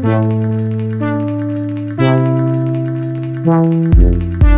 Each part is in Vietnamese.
Thank you.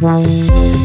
Música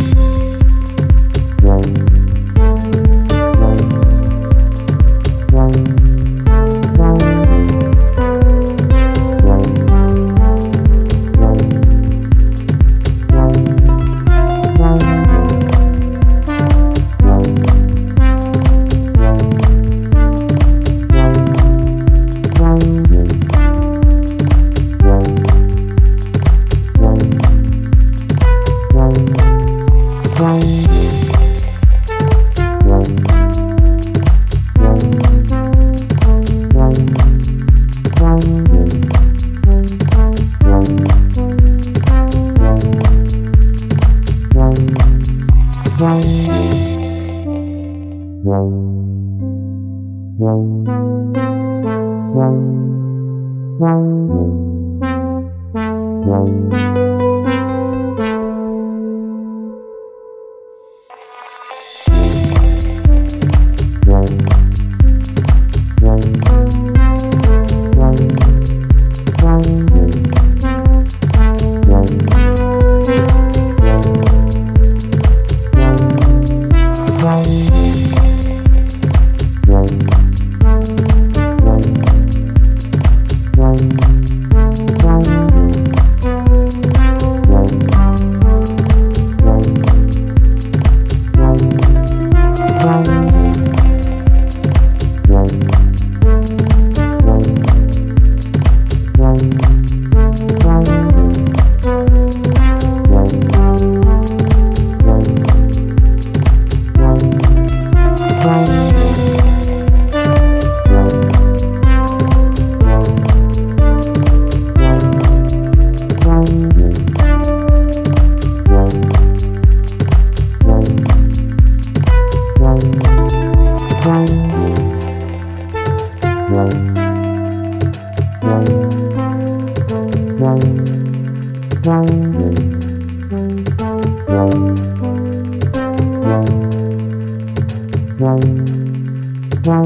Wow.